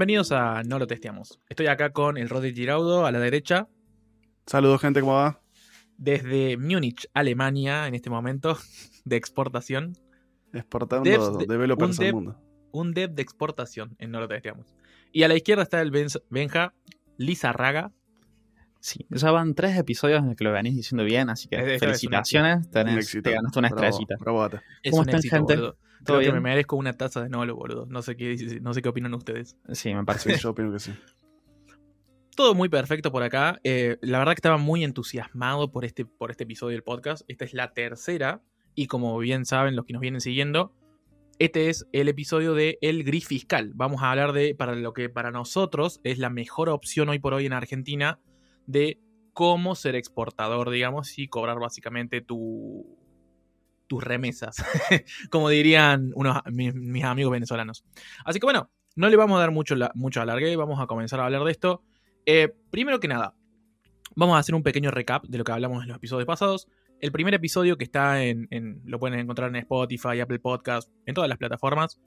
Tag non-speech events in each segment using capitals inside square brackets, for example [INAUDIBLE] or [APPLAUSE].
Bienvenidos a No lo testeamos. Estoy acá con el Rodri Giraudo a la derecha. Saludos, gente, ¿cómo va? Desde Múnich, Alemania, en este momento, [LAUGHS] de exportación. Exportando developers al mundo. Un dev de exportación en No lo testeamos. Y a la izquierda está el Benja Lizarraga. Sí, ya van tres episodios en los que lo venís diciendo bien, así que felicitaciones. Tenés, te ganaste una estrellita. ¿Cómo están, gente? Creo que me merezco una taza de Nolo, boludo. No sé qué, no sé qué opinan ustedes. Sí, me [LAUGHS] parece. yo opino que sí. Todo muy perfecto por acá. Eh, la verdad que estaba muy entusiasmado por este, por este episodio del podcast. Esta es la tercera. Y como bien saben los que nos vienen siguiendo, este es el episodio de El Gris Fiscal. Vamos a hablar de para lo que para nosotros es la mejor opción hoy por hoy en Argentina de cómo ser exportador, digamos, y cobrar básicamente tu, tus remesas, [LAUGHS] como dirían unos, mis, amigos venezolanos. Así que bueno, no le vamos a dar mucho, mucho alargue, vamos a comenzar a hablar de esto. Eh, primero que nada, vamos a hacer un pequeño recap de lo que hablamos en los episodios pasados. El primer episodio que está en, lo pueden encontrar en Spotify, Apple Podcast, en todas las plataformas,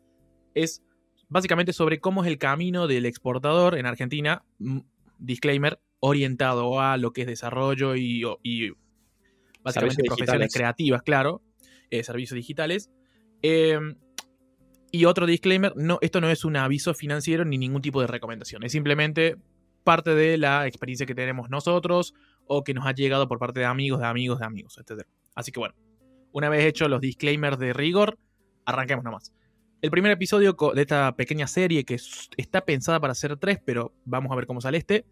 es básicamente sobre cómo es el camino del exportador en Argentina, mm, disclaimer, orientado a lo que es desarrollo y, básicamente profesiones creativas, claro, eh, servicios digitales. Em, y otro disclaimer, no, esto no es un aviso financiero ni ningún tipo de recomendación, es simplemente parte de la experiencia que tenemos nosotros o que nos ha llegado por parte de amigos, de amigos, de amigos, etc. Así que bueno, una vez hecho los disclaimers de rigor, arranquemos nomás. El primer episodio de esta pequeña serie que está pensada para ser tres, pero vamos a ver cómo sale este.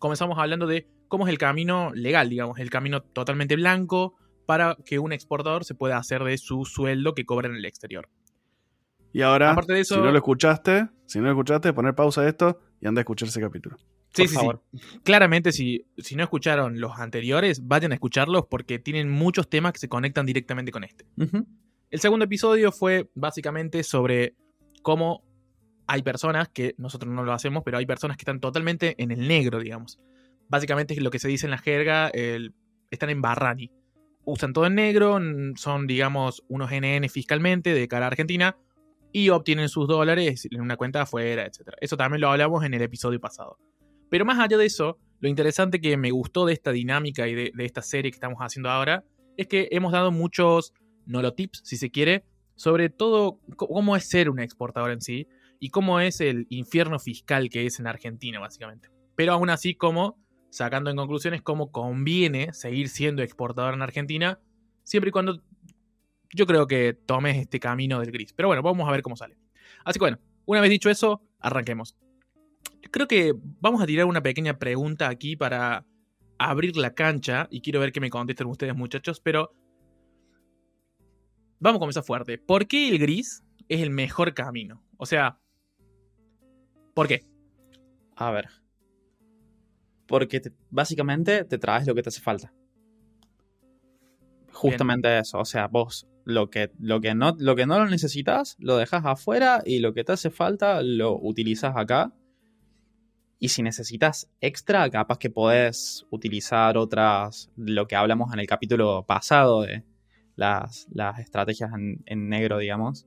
Comenzamos hablando de cómo es el camino legal, digamos, el camino totalmente blanco, para que un exportador se pueda hacer de su sueldo que cobra en el exterior. Y ahora, Aparte de eso, si no lo escuchaste, si no lo escuchaste, poner pausa a esto y anda a escuchar ese capítulo. Sí, sí, sí. Claramente, si, si no escucharon los anteriores, vayan a escucharlos porque tienen muchos temas que se conectan directamente con este. El segundo episodio fue básicamente sobre cómo hay personas que nosotros no lo hacemos, pero hay personas que están totalmente en el negro, digamos. Básicamente es lo que se dice en la jerga, están en Barrani usan todo en negro, son, digamos, unos NN fiscalmente de cara a Argentina y obtienen sus dólares en una cuenta afuera, etc. Eso también lo hablamos en el episodio pasado. Pero más allá de eso, lo interesante que me gustó de esta dinámica y de, esta serie que estamos haciendo ahora es que hemos dado muchos tips, si se quiere, sobre todo cómo es ser un exportador en sí y cómo es el infierno fiscal que es en Argentina, básicamente. Pero aún así, como sacando en conclusiones cómo conviene seguir siendo exportador en Argentina, siempre y cuando yo creo que tomes este camino del gris. Pero bueno, vamos a ver cómo sale. Así que bueno, una vez dicho eso, arranquemos. Creo que vamos a tirar una pequeña pregunta aquí para abrir la cancha y quiero ver qué me contesten ustedes muchachos, pero vamos a comenzar fuerte. ¿Por qué el gris es el mejor camino? O sea, ¿por qué? A ver, porque básicamente te traes lo que te hace falta. Justamente eso, o sea, vos lo que, lo, que no, lo que no lo necesitas lo dejas afuera y lo que te hace falta lo utilizas acá. Y si necesitas extra, capaz que podés utilizar otras, lo que hablamos en el capítulo pasado de las, estrategias en, negro, digamos.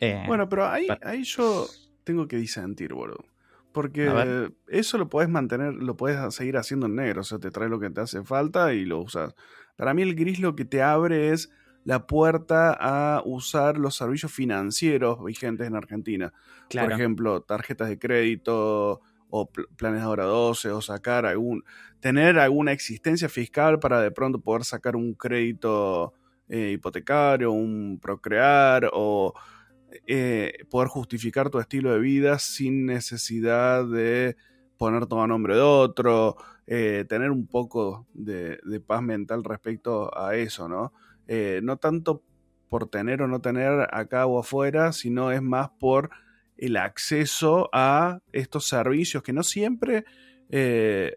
Eh, bueno, pero ahí, ahí yo tengo que disentir, boludo. Porque eso lo puedes mantener, lo puedes seguir haciendo en negro, o sea, te trae lo que te hace falta y lo usas. Para mí el gris lo que te abre es la puerta a usar los servicios financieros vigentes en Argentina. Por ejemplo, tarjetas de crédito o planes de hora 12 o sacar algún, tener alguna existencia fiscal para de pronto poder sacar un crédito eh, hipotecario, un procrear o eh, poder justificar tu estilo de vida sin necesidad de poner todo a nombre de otro, eh, tener un poco de, paz mental respecto a eso, ¿no? Eh, no tanto por tener o no tener acá o afuera, sino es más por el acceso a estos servicios que no siempre,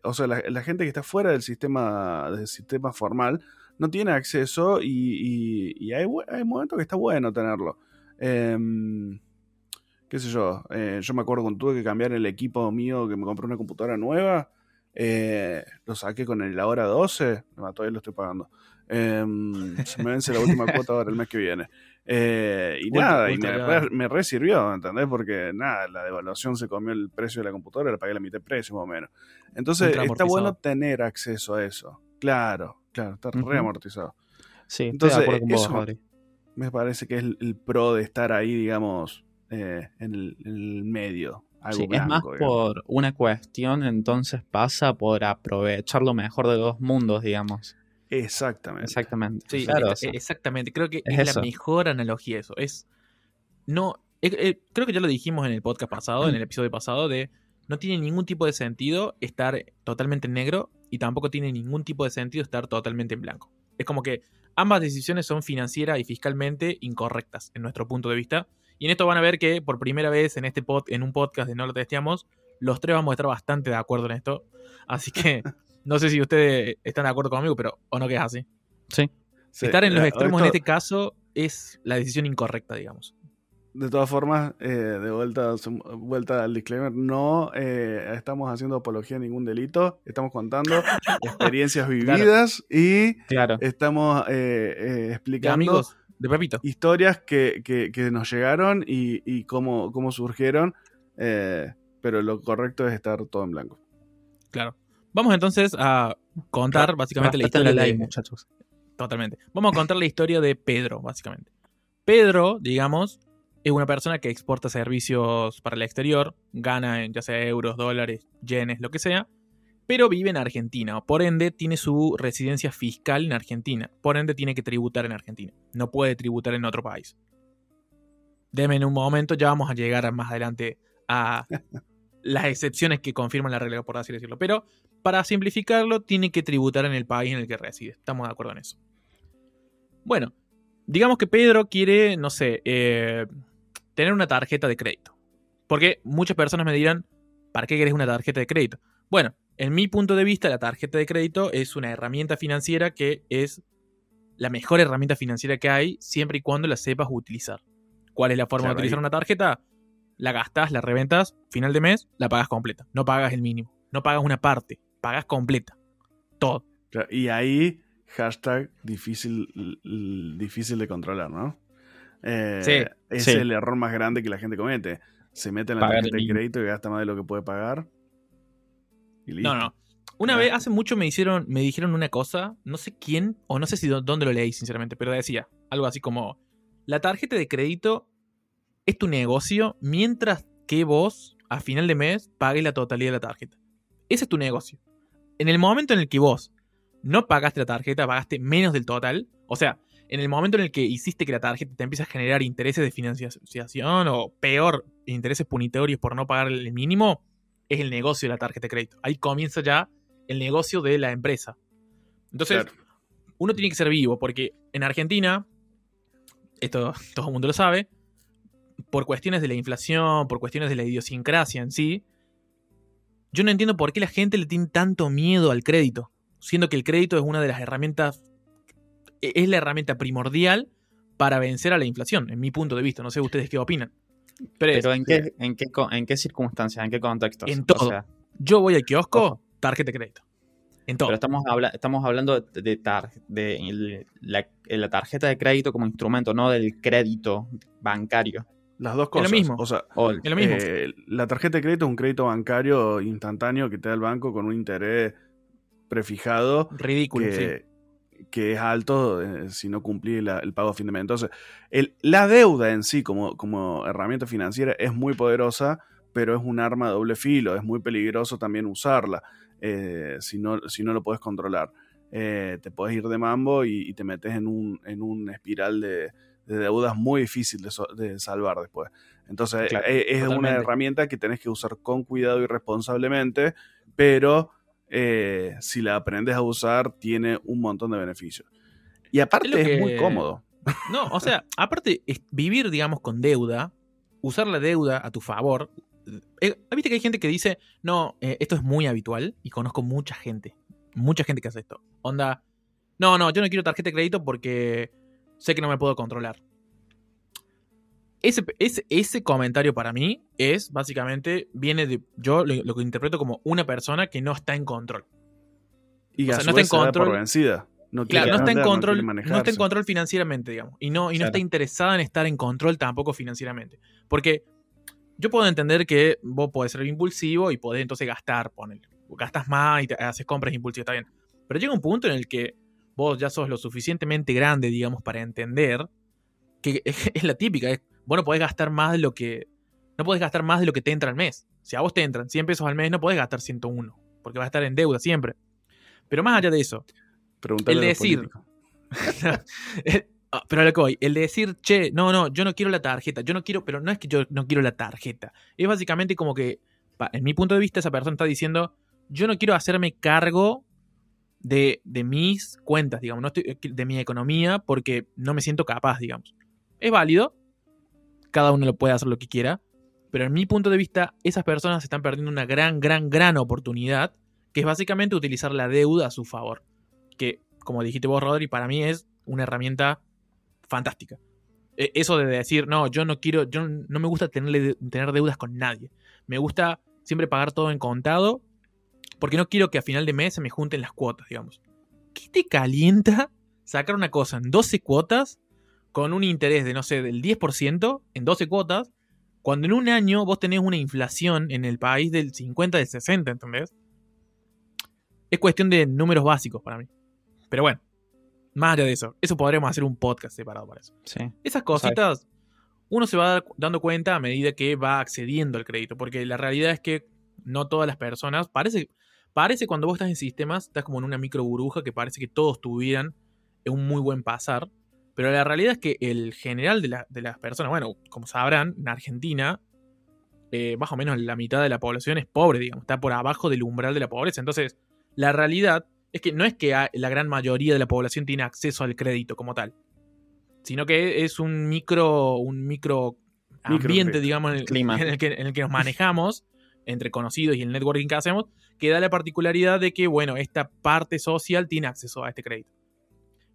o sea, la, gente que está fuera del sistema, del sistema formal no tiene acceso y, hay momentos que está bueno tenerlo. Em, qué sé yo, eh, yo me acuerdo cuando tuve que cambiar el equipo mío, que me compré una computadora nueva, eh, lo saqué con el hora 12, todavía lo estoy pagando. Em, se me vence la última [LAUGHS] cuota ahora el mes que viene. Eh, y nada, y me, me re sirvió, ¿entendés? Porque nada, la devaluación se comió el precio de la computadora, le pagué la mitad de precio más o menos. Entonces, está bueno tener acceso a eso. Claro, claro, está re amortizado. Sí, Entonces, eso me parece que es el, pro de estar ahí, digamos, eh, en, el, medio. sí, es más por una cuestión, entonces pasa por aprovechar lo mejor de dos mundos, digamos. Exactamente. Exactamente. Sí, claro, exactamente. Creo que es, la mejor analogía eso. Es. No. Eh, eh, creo que ya lo dijimos en el podcast pasado, en el episodio pasado, de no tiene ningún tipo de sentido estar totalmente en negro y tampoco tiene ningún tipo de sentido estar totalmente en blanco. Es como que ambas decisiones son financiera y fiscalmente incorrectas en nuestro punto de vista. Y en esto van a ver que por primera vez en este pod, en un podcast de No lo testeamos, los tres vamos a estar bastante de acuerdo en esto. Así que [LAUGHS] no sé si ustedes están de acuerdo conmigo, pero o no que es así. Sí. Estar en los extremos en este caso es la decisión incorrecta, digamos. De todas formas, eh, de vuelta, vuelta al disclaimer, no eh, estamos haciendo apología a ningún delito, estamos contando [LAUGHS] experiencias vividas y estamos eh, explicando amigos de Pepito. historias que, que, nos llegaron y, y cómo, cómo surgieron, pero lo correcto es estar todo en blanco. Claro. Vamos entonces a contar básicamente la historia de... muchachos. Totalmente. Vamos a contar la historia de Pedro, básicamente. Pedro, digamos, es una persona que exporta servicios para el exterior, gana en ya sea euros, dólares, yenes, lo que sea, pero vive en Argentina. Por ende, tiene su residencia fiscal en Argentina. Por ende, tiene que tributar en Argentina. No puede tributar en otro país. Deme en un momento, ya vamos a llegar más adelante a [LAUGHS] las excepciones que confirman la regla, por así decirlo. Pero para simplificarlo, tiene que tributar en el país en el que reside. Estamos de acuerdo en eso. Bueno, digamos que Pedro quiere, no sé, eh, tener una tarjeta de crédito. Porque muchas personas me dirán, ¿para qué querés una tarjeta de crédito? Bueno, en mi punto de vista, la tarjeta de crédito es una herramienta financiera que es la mejor herramienta financiera que hay siempre y cuando la sepas utilizar. ¿Cuál es la forma de utilizar una tarjeta? La gastas, la reventas, final de mes, la pagas completa. No pagas el mínimo. No pagas una parte pagas completa. Todo. Y ahí, hashtag difícil, difícil de controlar, ¿no? Eh, sí, es el error más grande que la gente comete. Se mete en la tarjeta de crédito y gasta más de lo que puede pagar. No, no. Una vez, hace mucho me hicieron, me dijeron una cosa, no sé quién, o no sé si dónde lo leí, sinceramente, pero decía algo así como: la tarjeta de crédito es tu negocio mientras que vos, a final de mes, pagues la totalidad de la tarjeta. Ese es tu negocio en el momento en el que vos no pagaste la tarjeta, pagaste menos del total, o sea, en el momento en el que hiciste que la tarjeta te empiece a generar intereses de financiación o peor, intereses punitorios por no pagar el mínimo, es el negocio de la tarjeta de crédito. Ahí comienza ya el negocio de la empresa. Entonces, uno tiene que ser vivo, porque en Argentina, esto [LAUGHS] todo el mundo lo sabe, por cuestiones de la inflación, por cuestiones de la idiosincrasia en sí, yo no entiendo por qué la gente le tiene tanto miedo al crédito, siendo que el crédito es una de las herramientas, es la herramienta primordial para vencer a la inflación, en mi punto de vista. No sé ustedes qué opinan. Pero, ¿en, qué, en, qué, en qué circunstancias, en qué contextos? En todo. yo voy al kiosco, tarjeta de crédito. En todo. Pero estamos, estamos hablando de, de, la, tarjeta de crédito como instrumento, no del crédito bancario. Las dos cosas. Es lo mismo. O sea, eh, la tarjeta de crédito es un crédito bancario instantáneo que te da el banco con un interés prefijado. Ridículo, que, que es alto eh, si no cumplís el pago a fin de mes. Entonces, el, la deuda en sí como, como herramienta financiera es muy poderosa, pero es un arma de doble filo. Es muy peligroso también usarla eh, si, no, si no lo puedes controlar. te puedes ir de mambo y, y te metes en un, en un espiral de de deudas muy difícil de, salvar después. Entonces, eh, es, una herramienta que tenés que usar con cuidado y responsablemente, pero eh, si la aprendes a usar, tiene un montón de beneficios. Y aparte es, muy cómodo. No, o sea, [LAUGHS] aparte, vivir, digamos, con deuda, usar la deuda a tu favor. Eh, Viste que hay gente que dice, no, esto es muy habitual y conozco mucha gente, mucha gente que hace esto. Onda, no, no, yo no quiero tarjeta de crédito porque sé que no me puedo controlar. Ese, ese, comentario para mí es básicamente, viene de, yo lo, que interpreto como una persona que no está en control. Y o sea, no está en control. por vencida. no claro, no está en control, no, está en control financieramente, digamos. Y no, y no está interesada en estar en control tampoco financieramente. Porque yo puedo entender que vos podés ser impulsivo y podés entonces gastar, ponele. Gastas más y te haces compras impulsivas, está bien. Pero llega un punto en el que vos ya sos lo suficientemente grande, digamos, para entender que [LAUGHS] es, la típica, es, vos no podés gastar más de lo que. No podés gastar más de lo que te entra al mes. Si a vos te entran 100 pesos al mes, no podés gastar 101, porque vas a estar en deuda siempre. Pero más allá de eso, el de decir. [LAUGHS] Ah, pero a lo que voy, el de decir, che, no, no, yo no quiero la tarjeta, yo no quiero, pero no es que yo no quiero la tarjeta. Es básicamente como que, en mi punto de vista, esa persona está diciendo, yo no quiero hacerme cargo de, de mis cuentas, digamos, no estoy, de mi economía, porque no me siento capaz, digamos. Es válido, cada uno lo puede hacer lo que quiera, pero en mi punto de vista, esas personas están perdiendo una gran, gran, gran oportunidad, que es básicamente utilizar la deuda a su favor. Que, como dijiste vos, Rodri, para mí es una herramienta fantástica. E, eso de decir, no, yo no quiero, yo no me gusta tener, tener deudas con nadie. Me gusta siempre pagar todo en contado, porque no quiero que a final de mes se me junten las cuotas, digamos. ¿Qué te calienta sacar una cosa en 12 cuotas con un interés de, no sé, del 10% en 12 cuotas, cuando en un año vos tenés una inflación en el país del 50, del 60, ¿entendés? Es cuestión de números básicos para mí. Pero bueno, más allá de eso, eso podríamos hacer un podcast separado para eso. Esas cositas, uno se va dando cuenta a medida que va accediendo al crédito, porque la realidad es que no todas las personas, parece, parece cuando vos estás en sistemas, estás como en una micro burbuja que parece que todos tuvieran un muy buen pasar, pero la realidad es que el general de, las personas, bueno, como sabrán, en Argentina, eh, más o menos la mitad de la población es pobre, digamos, está por abajo del umbral de la pobreza. Entonces, la realidad es que no es que la gran mayoría de la población tiene acceso al crédito como tal, sino que es un micro, un micro ambiente, digamos, en el, Clima. [LAUGHS] En, el que, en el que nos manejamos entre conocidos y el networking que hacemos, que da la particularidad de que, bueno, esta parte social tiene acceso a este crédito.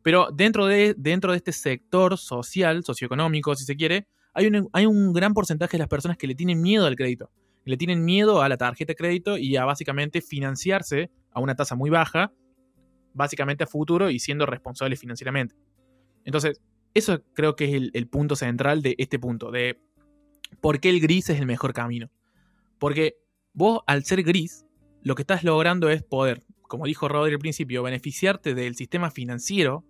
Pero dentro de, dentro de este sector social, socioeconómico, si se quiere, hay un, hay un gran porcentaje de las personas que le tienen miedo al crédito. Le tienen miedo a la tarjeta de crédito y a básicamente financiarse a una tasa muy baja básicamente a futuro y siendo responsable financieramente. Entonces, eso creo que es el, punto central de este punto, de por qué el gris es el mejor camino. Porque vos, al ser gris, lo que estás logrando es poder, como dijo Rodri al principio, beneficiarte del sistema financiero,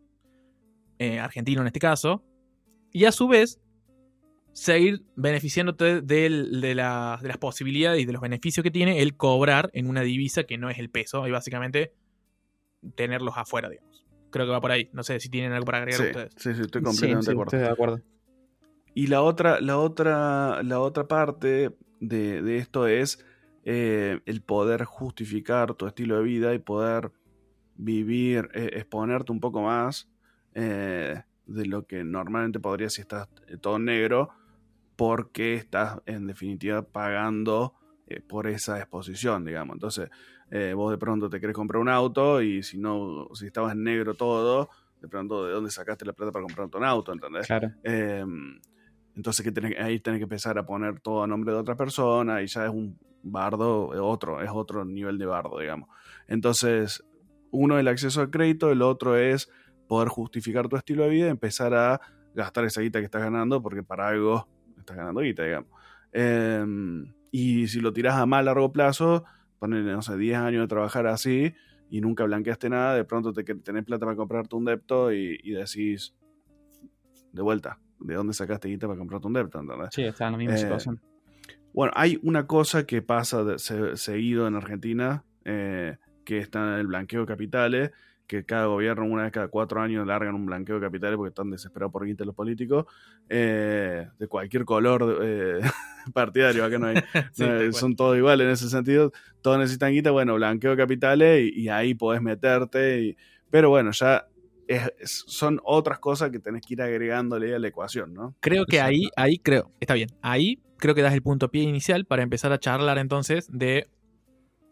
eh, argentino en este caso, y a su vez seguir beneficiándote de, de, las posibilidades y de los beneficios que tiene el cobrar en una divisa que no es el peso. Y básicamente tenerlos afuera, digamos. Creo que va por ahí. No sé si tienen algo para agregar ustedes. Sí, sí, estoy completamente de, acuerdo. Y la otra, la otra, la otra parte de, esto es eh, el poder justificar tu estilo de vida y poder vivir, eh, exponerte un poco más eh, de lo que normalmente podrías si estás todo negro, porque estás en definitiva pagando por esa exposición, digamos. Entonces, eh, vos de pronto te querés comprar un auto y si no, si estabas en negro todo, de pronto de dónde sacaste la plata para comprar un auto, ¿entendés? Claro. Em, entonces que ahí tenés que empezar a poner todo a nombre de otra persona y ya es un bardo, otro, es otro nivel de bardo, digamos. Entonces, uno es el acceso al crédito, el otro es poder justificar tu estilo de vida y empezar a gastar esa guita que estás ganando porque para algo estás ganando guita, digamos. Em, y si lo tiras a más largo plazo, ponerle, no sé, 10 años de trabajar así y nunca blanqueaste nada, de pronto te tenés plata para comprarte un depto y, decís, de vuelta, ¿de dónde sacaste guita para comprarte un depto? Sí, está en la misma eh, situación. Bueno, hay una cosa que pasa seguido en Argentina, eh, que está en el blanqueo de capitales, que cada gobierno una vez cada cuatro años largan un blanqueo de capitales porque están desesperados por guita los políticos, eh, de cualquier color eh, [LAUGHS] partidario, acá no hay, [LAUGHS] son todos iguales en ese sentido, todos necesitan guita, bueno, blanqueo de capitales y, ahí podés meterte, pero bueno, ya son otras cosas que tenés que ir agregándole a la ecuación, ¿no? Creo que ahí, ahí creo, está bien, ahí creo que das el punto pie inicial para empezar a charlar entonces de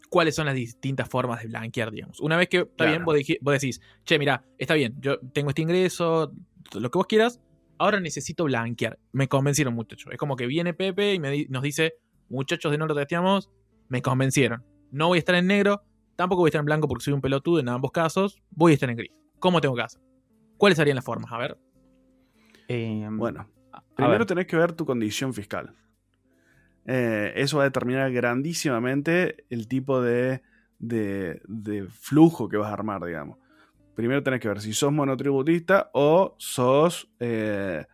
cuáles son las distintas formas de blanquear, digamos. Una vez que está bien, vos, decís, che, mira, está bien, yo tengo este ingreso, lo que vos quieras, ahora necesito blanquear. Me convencieron, muchachos. Es como que viene Pepe y nos dice, muchachos de no lo testeamos, me convencieron. No voy a estar en negro, tampoco voy a estar en blanco porque soy un pelotudo en ambos casos, voy a estar en gris. ¿cómo tengo que hacer? ¿Cuáles serían las formas? A ver. Em, bueno, primero tenés que ver tu condición fiscal. Eh, eso va a determinar grandísimamente el tipo de, de, flujo que vas a armar, digamos. Primero tenés que ver si sos monotributista o sos eh,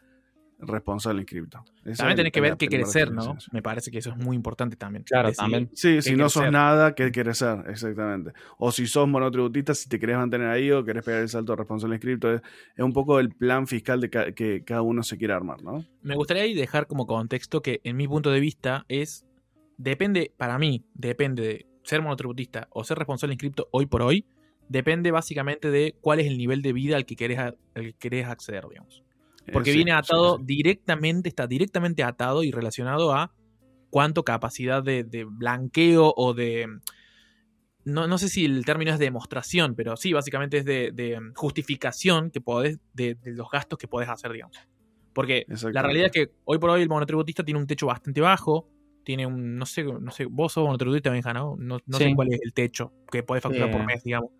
responsable inscripto. también tenés que ver qué querés ser, ¿no? Me parece que eso es muy importante también. Claro, también. Sí, si no sos nada, ¿qué querés ser? Exactamente. O si sos monotributista, si te querés mantener ahí o querés pegar el salto de responsable inscripto. Es, un poco el plan fiscal de que cada uno se quiere armar, ¿no? Me gustaría dejar como contexto que, en mi punto de vista, es. Depende, para mí, depende de ser monotributista o ser responsable inscripto hoy por hoy. Depende básicamente de cuál es el nivel de vida al que querés, al que querés acceder, digamos. Porque viene atado directamente, está directamente atado y relacionado a cuánto capacidad de, blanqueo o de... No, no, sé si el término es de demostración, pero sí, básicamente es de, justificación que podés, de, los gastos que podés hacer, digamos. Porque la realidad es que hoy por hoy el monotributista tiene un techo bastante bajo, tiene un, no sé, no sé, vos sos monotributista, Benja, ¿no? No, sé cuál es el techo que podés facturar por mes, digamos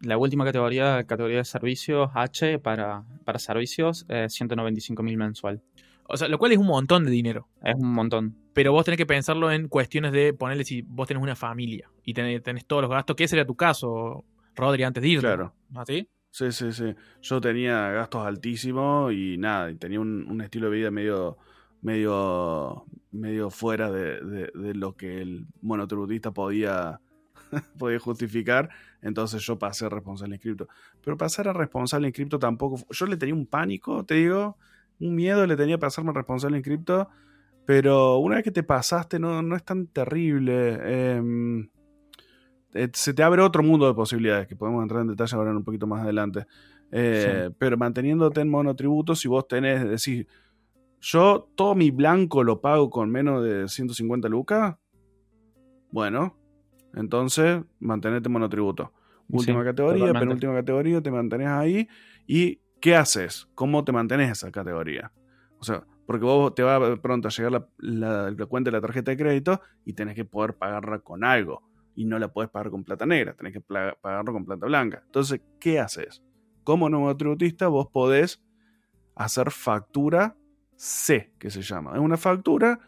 la última categoría, categoría de servicios H para, para servicios, eh, 195 mil mensual. O sea, lo cual es un montón de dinero. Es un montón. Pero vos tenés que pensarlo en cuestiones de ponerle si vos tenés una familia y tenés, todos los gastos, que sería tu caso, Rodri, antes de ir. Claro. ¿Así? Sí, sí, sí. Yo tenía gastos altísimos y nada, y tenía un, estilo de vida medio, medio, medio fuera de, de lo que el monotributista podía [LAUGHS] podía justificar, entonces yo pasé a responsable inscripto. Pero pasar a responsable inscripto tampoco, yo le tenía un pánico, te digo, un miedo le tenía pasarme a responsable inscripto, pero una vez que te pasaste no, no es tan terrible. Em, eh, se te abre otro mundo de posibilidades, que podemos entrar en detalle ahora un poquito más adelante. Eh, pero manteniéndote en monotributo, si vos tenés, decir, yo todo mi blanco lo pago con menos de 150 lucas, bueno, entonces, mantenete monotributo. Última categoría, penúltima categoría, te mantenés ahí. ¿Y qué haces? ¿Cómo te mantenés esa categoría? O sea, porque vos te va pronto a llegar la, cuenta de la tarjeta de crédito y tenés que poder pagarla con algo. Y no la puedes pagar con plata negra, tenés que pagarlo con plata blanca. Entonces, ¿qué haces? Como monotributista, vos podés hacer factura C, que se llama. Es una factura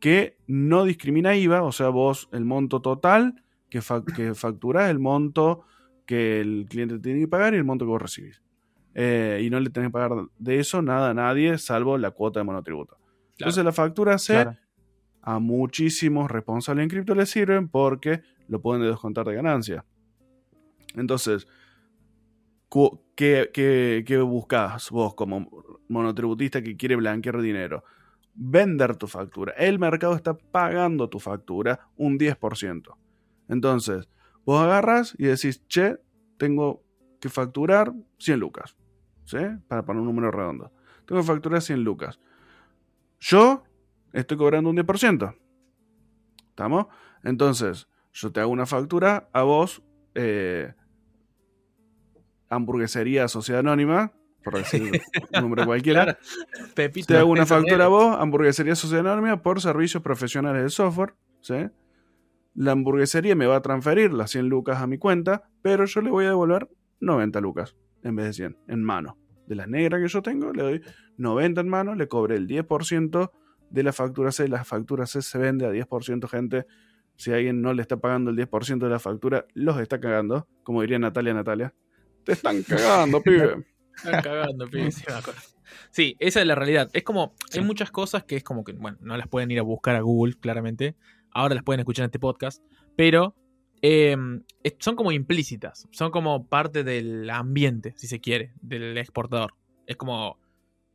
que no discrimina IVA, o sea, vos el monto total que, facturás, el monto que el cliente tiene que pagar y el monto que vos recibís. Eh, y no le tenés que pagar de eso nada a nadie, salvo la cuota de monotributo. Entonces la factura C a muchísimos responsables en cripto le sirven porque lo pueden descontar de ganancia. Entonces, ¿qué, qué, qué buscas vos como monotributista que quiere blanquear dinero? vender tu factura. El mercado está pagando tu factura un 10%. Entonces, vos agarras y decís, che, tengo que facturar 100 lucas. ¿Sí? Para poner un número redondo. Tengo que facturar 100 lucas. Yo estoy cobrando un 10%. ¿Estamos? Entonces, yo te hago una factura a vos, eh, hamburguesería sociedad anónima, por decir un número cualquiera. [LAUGHS] te hago una factura a vos, hamburguesería Sociedad Anónima, por servicios profesionales de software. ¿sí? La hamburguesería me va a transferir las 100 lucas a mi cuenta, pero yo le voy a devolver 90 lucas en vez de 100 en mano. De las negras que yo tengo, le doy 90 en mano, le cobré el 10% de la factura C. La factura C se vende a 10%, gente. Si alguien no le está pagando el 10% de la factura, los está cagando. Como diría Natalia Natalia. Te están [LAUGHS] cagando, pibe. Están cagando, sí, esa es la realidad. Es como, hay muchas cosas que es como que, bueno, no las pueden ir a buscar a Google, claramente. Ahora las pueden escuchar en este podcast. Pero em, son como implícitas. Son como parte del ambiente, si se quiere, del exportador. Es como,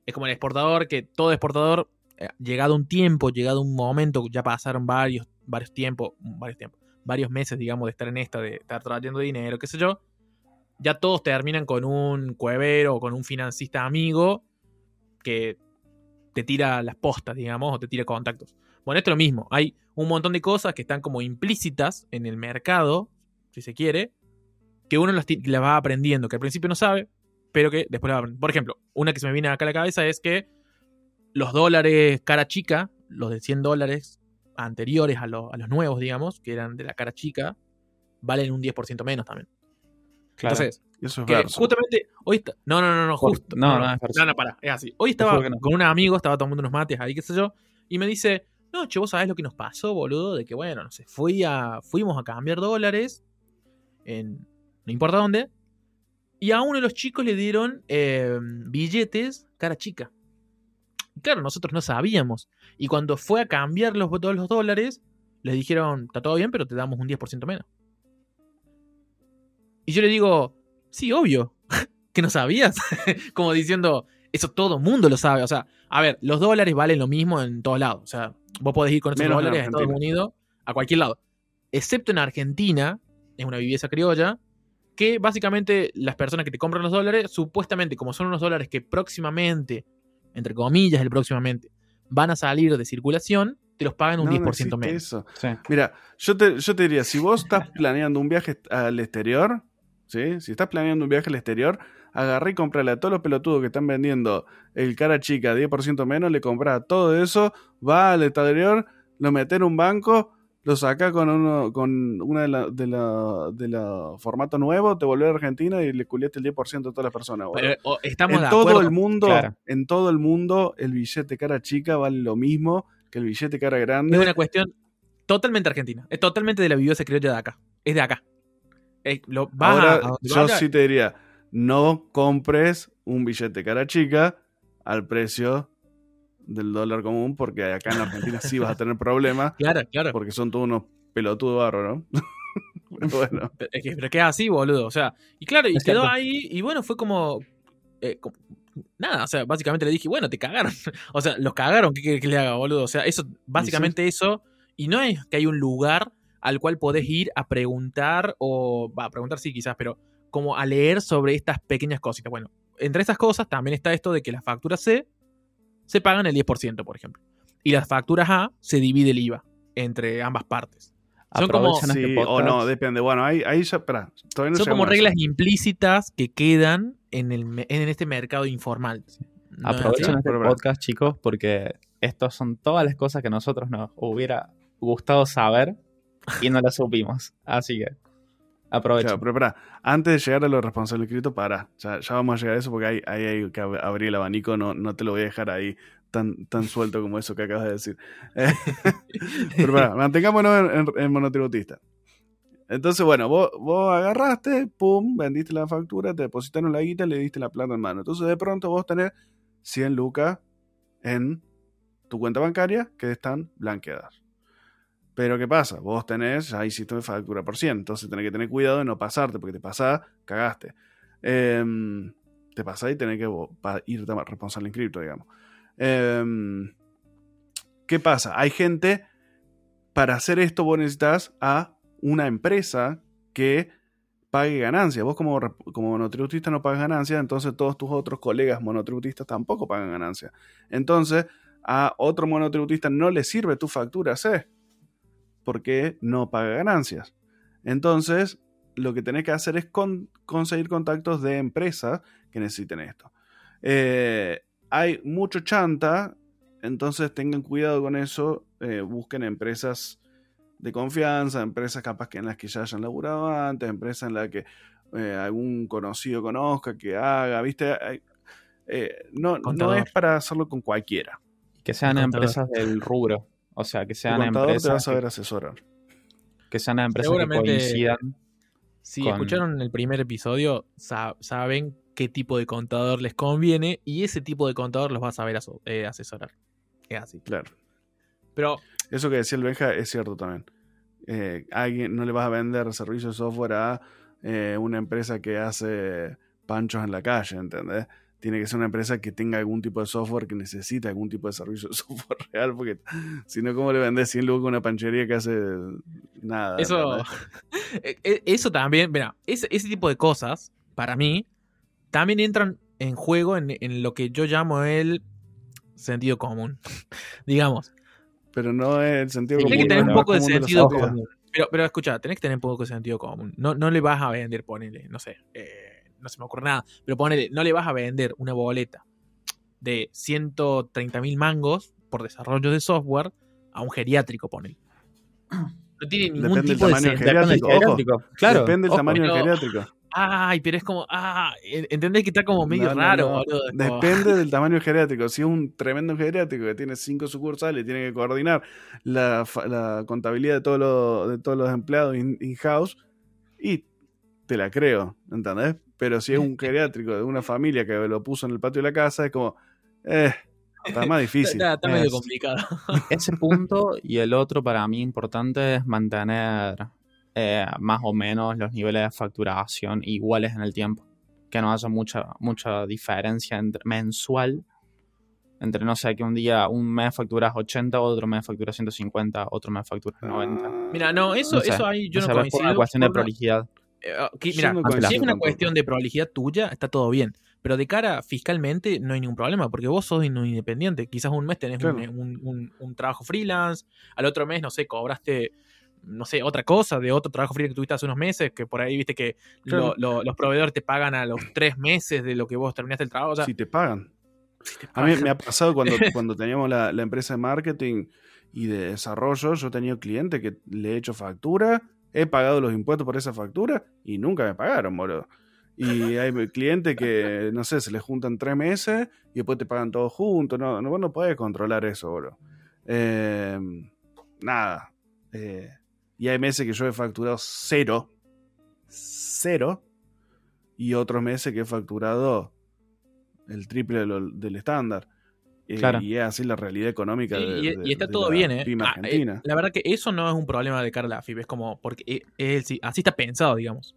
es como el exportador que todo exportador, eh, llegado un tiempo, llegado un momento, ya pasaron varios, varios tiempos, varios tiempos, varios meses, digamos, de estar en esta, de estar trayendo dinero, qué sé yo ya todos terminan con un cuevero o con un financista amigo que te tira las postas, digamos, o te tira contactos. Bueno, esto es lo mismo. Hay un montón de cosas que están como implícitas en el mercado, si se quiere, que uno las, va aprendiendo, que al principio no sabe, pero que después las va aprendiendo. Por ejemplo, una que se me viene acá a la cabeza es que los dólares cara chica, los de 100 dólares anteriores a, a los nuevos, digamos, que eran de la cara chica, valen un 10% menos también. Entonces, justamente hoy está, no, no, no, no, justo. No, no, no, no, para, es así. Hoy estaba con un amigo, estaba tomando unos mates ahí, qué sé yo, y me dice, no, che, vos sabés lo que nos pasó, boludo, de que bueno, no sé, fui a, fuimos a cambiar dólares en no importa dónde, y a uno de los chicos le dieron eh, billetes cara chica. Claro, nosotros no sabíamos. Y cuando fue a cambiar los, todos los dólares, le dijeron, está todo bien, pero te damos un 10% menos. Y yo le digo, sí, obvio, [LAUGHS] que no sabías. [LAUGHS] Como diciendo, eso todo mundo lo sabe. O sea, a ver, los dólares valen lo mismo en todos lados. O sea, vos podés ir con esos dólares a Estados Unidos, a cualquier lado. Excepto en Argentina, es una viveza criolla, que básicamente las personas que te compran los dólares, supuestamente, como son unos dólares que próximamente, entre comillas, el próximamente, van a salir de circulación, te los pagan un 10% menos. Mira, yo te, yo te diría, si vos estás planeando un viaje al exterior, ¿sí? Si estás planeando un viaje al exterior, agarré y comprale a todos los pelotudos que están vendiendo el cara chica 10% menos, le compras todo eso, va al exterior, lo mete en un banco, lo saca con uno con una de la, de la, de la formato nuevo, te vuelve a Argentina y le culiaste el 10% a todas las personas. estamos en todo el mundo, en todo el mundo, el billete cara chica vale lo mismo que el billete cara grande. Es una cuestión totalmente argentina. Es totalmente de la vivienda criolla de acá. Es de acá. lo, Ahora, yo sí te diría, no compres un billete cara chica al precio del dólar común, porque acá en Argentina sí vas a tener problemas. [LAUGHS] Claro, claro. Porque son todos unos pelotudos barro, ¿no? [LAUGHS] bueno. [LAUGHS] Es que, pero queda así, boludo. O sea, y claro, y quedó ahí, y bueno, fue como, eh, Nada, o sea, básicamente le dije, bueno, te cagaron. o sea, los cagaron, ¿qué quieres que le haga, boludo? O sea, eso, básicamente eso. Y no es que hay un lugar al cual podés ir a preguntar, o, va, a preguntar sí, quizás, pero como a leer sobre estas pequeñas cositas. Bueno, entre estas cosas también está esto de que las facturas C se pagan el 10%, por ejemplo. Y las facturas A se divide el IVA entre ambas partes. Son como. o no, depende. Bueno, ahí, ahí ya. son como reglas implícitas que quedan en, el, en este mercado informal. Aprovechen este podcast, chicos, porque estas son todas las cosas que a nosotros nos hubiera gustado saber y no las supimos. Así que. Aprovechen. pero para, antes de llegar a lo responsable escrito, para. Ya, vamos a llegar a eso porque ahí, ahí hay que abrir el abanico. No, no te lo voy a dejar ahí tan, tan suelto como eso que acabas de decir. [LAUGHS] pero para, mantengámonos en, monotributista. Entonces, bueno, vos, vos, agarraste, pum, vendiste la factura, te depositaron la guita, le diste la plata en mano. Entonces, de pronto vos tenés 100 lucas en tu cuenta bancaria que están blanqueadas. Pero ¿qué pasa? Vos tenés, ahí hiciste una factura por 100, entonces tenés que tener cuidado de no pasarte, porque te pasás, cagaste. Em, te pasás y tenés que irte responsable en cripto, digamos. Em, ¿Qué pasa? Hay gente, para hacer esto vos necesitas a una empresa que pague ganancias. Vos como, como monotributista no pagas ganancias, entonces todos tus otros colegas monotributistas tampoco pagan ganancias. Entonces, a otro monotributista no le sirve tu factura C porque no paga ganancias. Entonces, lo que tenés que hacer es conseguir contactos de empresas que necesiten esto. Eh, hay mucho chanta, entonces tengan cuidado con eso, eh, busquen empresas de confianza, empresas capaz que en las que ya hayan laburado antes, empresas en las que eh, algún conocido conozca, que haga, ¿viste? no, no es para hacerlo con cualquiera. Que sean empresas del rubro. O sea, que sean empresas. Te vas a ver asesorar. Que sean empresas que coincidan. Si escucharon el primer episodio, saben qué tipo de contador les conviene y ese tipo de contador los va a saber eh, asesorar. Es así. Claro. Pero. Eso que decía el Benja es cierto también. Eh, alguien no le vas a vender servicios de software a eh, una empresa que hace panchos en la calle, ¿entendés? Tiene que ser una empresa que tenga algún tipo de software que necesita algún tipo de servicio de [LAUGHS] software real, porque si no, ¿cómo le vendes 100 lucas una panchería que hace nada? Eso, [LAUGHS] e, e, eso también, mira, ese, ese, tipo de cosas, para mí, también entran en juego en, lo que yo llamo el sentido común, [LAUGHS] digamos. Pero no es el sentido común. Tienes que tener un poco de sentido común. Pero, pero escucha, tenés que tener un poco de sentido común. No, no le vas a vender, ponele, no sé. Eh, no se me ocurre nada, pero ponele, no le vas a vender una boleta de 130 mil mangos por desarrollo de software a un geriátrico, ponele. No tiene ningún tipo de geriátrico. Claro, Depende del tamaño del geriátrico. Ay, pero es como, ah, entendés que está como medio raro, Depende del tamaño geriátrico. Si es un tremendo geriátrico que tiene cinco sucursales y tiene que coordinar la, contabilidad de, todo de todos los empleados in-house, y te la creo, ¿entendés? Pero si es un geriátrico de una familia que lo puso en el patio de la casa, es como, eh, está más difícil. [LAUGHS] está, medio complicado. [LAUGHS] Ese punto y el otro para mí importante es mantener eh, más o menos los niveles de facturación iguales en el tiempo. Que no haya mucha, mucha diferencia entre mensual. Entre, no sé, que un día, un mes facturas 80, otro mes facturas 150, otro mes facturas 90. Mira, no, eso, eso ahí yo no, coincido. Es una cuestión de prolijidad. Eh, mira, si es una cuestión de prolijidad tuya, está todo bien. Pero de cara fiscalmente no hay ningún problema, porque vos sos independiente. Quizás un mes tenés un, trabajo freelance, al otro mes, no sé, cobraste, no sé, otra cosa de otro trabajo freelance que tuviste hace unos meses, que por ahí viste que los proveedores te pagan a los tres meses de lo que vos terminaste el trabajo. si te pagan. A mí me ha pasado cuando, [LAUGHS] cuando teníamos la, la, empresa de marketing y de desarrollo, yo tenía un cliente que le he hecho factura he pagado los impuestos por esa factura y nunca me pagaron, boludo. Y [LAUGHS] hay clientes que, no sé, se les juntan tres meses y después te pagan todos juntos. No, no, no puedes controlar eso, boludo. Em, nada. Eh, y hay meses que yo he facturado cero. Cero. Y otros meses que he facturado el triple del estándar. Eh, y es así la realidad económica de, y, está todo bien, ¿eh? Ah, eh la verdad que eso no es un problema de cara a la es como, porque así está pensado, digamos.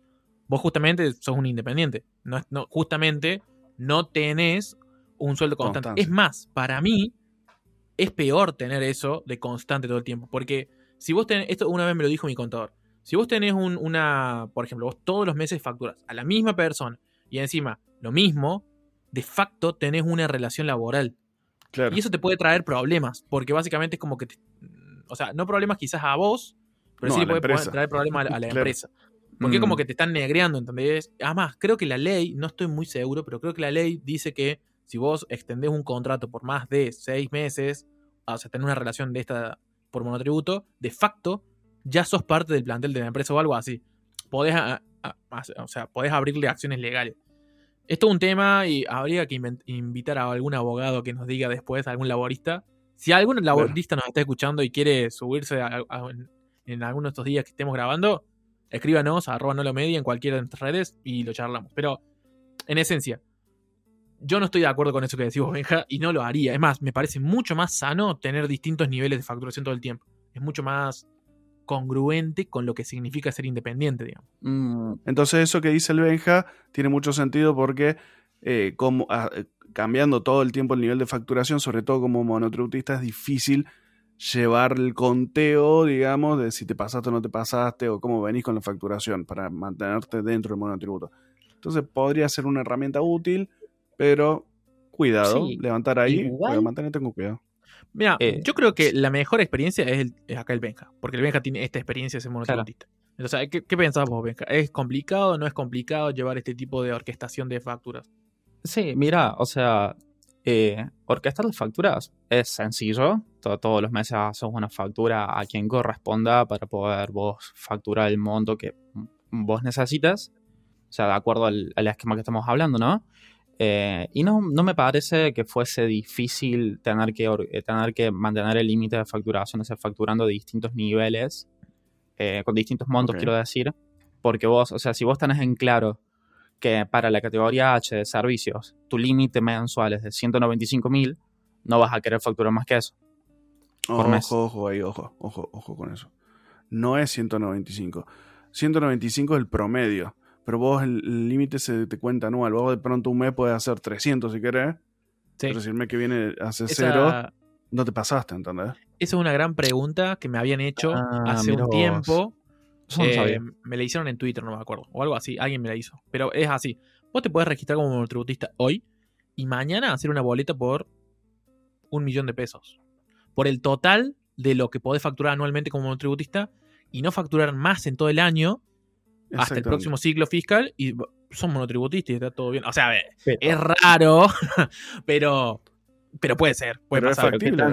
Vos justamente sos un independiente. No, no, justamente no tenés un sueldo constante. Es más, para mí, es peor tener eso de constante todo el tiempo. Porque si vos tenés, esto una vez me lo dijo mi contador, si vos tenés un, una, por ejemplo, vos todos los meses facturas a la misma persona y encima lo mismo, de facto tenés una relación laboral. Y eso te puede traer problemas, porque básicamente es como que, o sea, no problemas quizás a vos, pero sí puede, traer problemas a la, [LAUGHS] empresa. Porque es como mm. que te están negreando, ¿entendés? Además, creo que la ley, no estoy muy seguro, pero creo que la ley dice que si vos extendés un contrato por más de seis meses, o sea, tener una relación de esta por monotributo, de facto ya sos parte del plantel de la empresa o algo así. Podés, o sea, podés abrirle acciones legales. Esto es un tema y habría que invitar a algún abogado que nos diga después, algún laborista. Si algún laborista nos está escuchando y quiere subirse en alguno de estos días que estemos grabando, escríbanos a arroba no lo media en cualquiera de nuestras redes y lo charlamos. Pero, en esencia, yo no estoy de acuerdo con eso que decís vos, Benja, y no lo haría. Es más, me parece mucho más sano tener distintos niveles de facturación todo el tiempo. Es mucho más congruente con lo que significa ser independiente, digamos. Mm, entonces eso que dice el Benja tiene mucho sentido porque eh, como, ah, eh, cambiando todo el tiempo el nivel de facturación, sobre todo como monotributista, es difícil llevar el conteo, digamos, de si te pasaste o no te pasaste o cómo venís con la facturación para mantenerte dentro del monotributo. Entonces podría ser una herramienta útil, pero cuidado, levantar ahí, pero mantenerte con cuidado. Mira, eh, yo creo que la mejor experiencia es, acá el Benja, porque el Benja tiene esta experiencia de ser monotributista. Entonces, ¿qué, ¿qué pensás vos, Benja? ¿Es complicado o no es complicado llevar este tipo de orquestación de facturas? Sí, mira, o sea, eh, orquestar las facturas es sencillo. todos los meses haces una factura a quien corresponda para poder vos facturar el monto que vos necesitas. O sea, de acuerdo al esquema que estamos hablando, ¿no? Eh, y no, no, me parece que fuese difícil tener que, eh, tener que mantener el límite de facturación, o sea, facturando de distintos niveles, eh, con distintos montos, quiero decir. Porque vos, o sea, si vos tenés en claro que para la categoría H de servicios, tu límite mensual es de 195 mil, no vas a querer facturar más que eso. ojo, ojo ahí, ojo, ojo, ojo con eso. No es 195. 195 es el promedio pero vos el límite se te cuenta anual. Vos de pronto un mes puedes hacer 300 si querés. Sí. Pero si el mes que viene hace cero, no te pasaste, ¿entendés? Esa es una gran pregunta que me habían hecho ah, hace un tiempo. Eh, me la hicieron en Twitter, no me acuerdo. O algo así, alguien me la hizo. Pero es así. Vos te puedes registrar como monotributista hoy y mañana hacer una boleta por un millón de pesos. Por el total de lo que podés facturar anualmente como monotributista y no facturar más en todo el año hasta el próximo ciclo fiscal y son monotributistas y está todo bien. O sea, es raro, [LAUGHS] pero pero puede ser. Puede es, factible,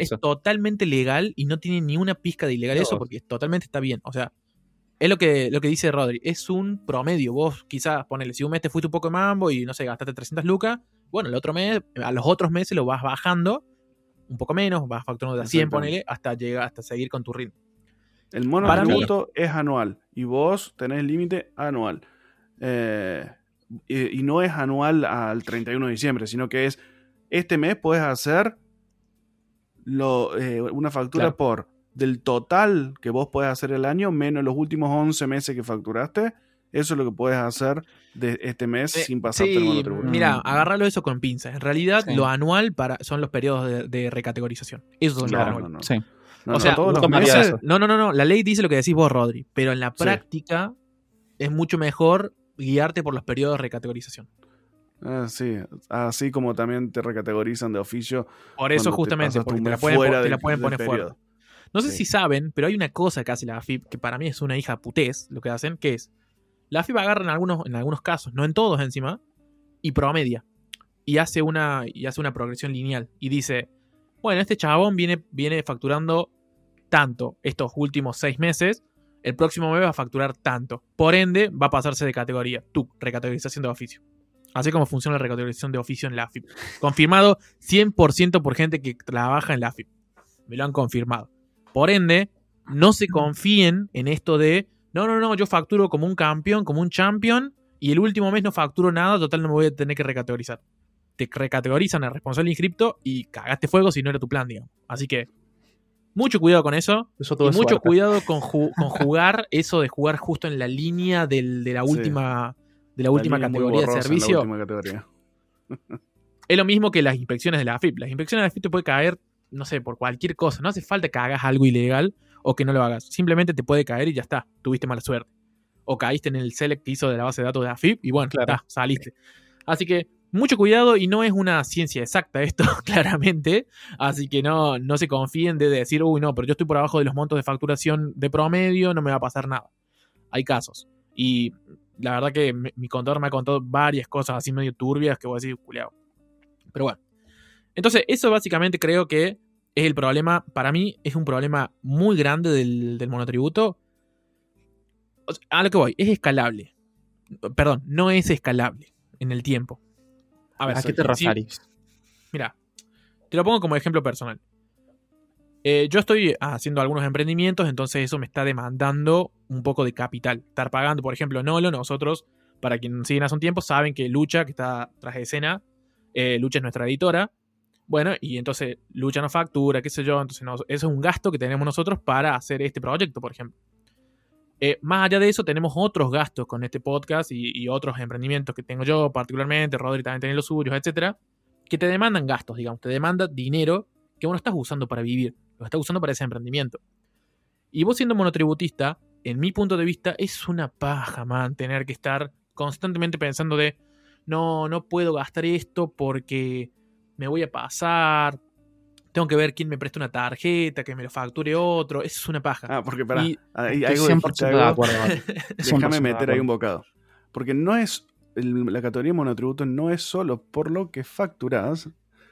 es, totalmente, legal y no tiene ni una pizca de ilegal eso porque totalmente está bien. O sea, es lo que, lo que dice Rodri, es un promedio. Vos quizás, ponele, si un mes te fuiste un poco de mambo y no sé, gastaste 300 lucas, bueno, el otro mes, a los otros meses lo vas bajando un poco menos, vas facturando de a 100, ponele, hasta llegar, hasta seguir con tu ritmo. El monotributo es anual y vos tenés límite anual. Eh, y, no es anual al 31 de diciembre, sino que es este mes puedes hacer lo, eh, una factura por del total que vos puedes hacer el año menos los últimos 11 meses que facturaste. Eso es lo que puedes hacer de este mes eh, sin pasarte el monotributo. Mira, agárralo eso con pinzas. En realidad, lo anual para, son los periodos de, recategorización. Eso son los anuales. Sí. No, o sea, no, no, no, no. La ley dice lo que decís vos, Rodri. Pero en la práctica es mucho mejor guiarte por los periodos de recategorización. Ah, sí, así como también te recategorizan de oficio. Por eso justamente, porque te la pueden, poner fuera. No sé si saben, pero hay una cosa que hace la AFIP, que para mí es una hija putés, lo que hacen, que es, la AFIP agarra en algunos, en algunos casos, no en todos encima, y promedia. Y hace una, y hace una progresión lineal. Y dice, bueno, este chabón viene, viene facturando tanto estos últimos seis meses, el próximo mes va a facturar tanto. Por ende, va a pasarse de categoría. Tu recategorización de oficio. Así como funciona la recategorización de oficio en la AFIP. Confirmado 100% por gente que trabaja en la AFIP. Me lo han confirmado. Por ende, no se confíen en esto de, no, no, no, yo facturo como un campeón, como un champion, y el último mes no facturo nada, total no me voy a tener que recategorizar. Te recategorizan al responsable inscripto y cagaste fuego si no era tu plan, digamos. Así que mucho cuidado con eso. y mucho cuidado [LAUGHS] con, jugar eso de jugar justo en la línea de la última, de la última categoría de servicio. [LAUGHS] es lo mismo que las inspecciones de la AFIP. Las inspecciones de la AFIP te puede caer, no sé, por cualquier cosa. No hace falta que hagas algo ilegal o que no lo hagas. Simplemente te puede caer y ya está. Tuviste mala suerte. O caíste en el select que hizo de la base de datos de la AFIP y bueno, claro. saliste. Así que mucho cuidado y no es una ciencia exacta esto, [LAUGHS] claramente. Así que no, no se confíen de decir, uy, no, pero yo estoy por abajo de los montos de facturación de promedio, no me va a pasar nada. Hay casos. Y la verdad que mi contador me ha contado varias cosas así medio turbias que voy a decir, culiado. Pero bueno. Entonces, eso básicamente creo que es el problema. Para mí, es un problema muy grande del, del monotributo. A lo que voy, es escalable. Perdón, no es escalable en el tiempo. A ver, ¿a qué te referís? mira, te lo pongo como ejemplo personal. Eh, yo estoy haciendo algunos emprendimientos, entonces eso me está demandando un poco de capital. Estar pagando, por ejemplo, Nolo, nosotros, para quienes siguen hace un tiempo, saben que Lucha, que está tras de escena, eh, Lucha es nuestra editora. Bueno, y entonces Lucha nos factura, qué sé yo, entonces eso es un gasto que tenemos nosotros para hacer este proyecto, por ejemplo. Eh, más allá de eso, tenemos otros gastos con este podcast y, otros emprendimientos que tengo yo, particularmente, Rodri también tiene los suyos, etcétera, que te demandan gastos, digamos, te demanda dinero que vos no estás usando para vivir, lo estás usando para ese emprendimiento. Y vos siendo monotributista, en mi punto de vista, es una paja, man, tener que estar constantemente pensando de, no, no puedo gastar esto porque me voy a pasar, tengo que ver quién me presta una tarjeta, que me lo facture otro. Eso es una paja. Ah, porque para. hay, algo de acuerdo. [LAUGHS] Déjame meter ahí un bocado. Porque no es. la categoría monotributo no es solo por lo que facturas,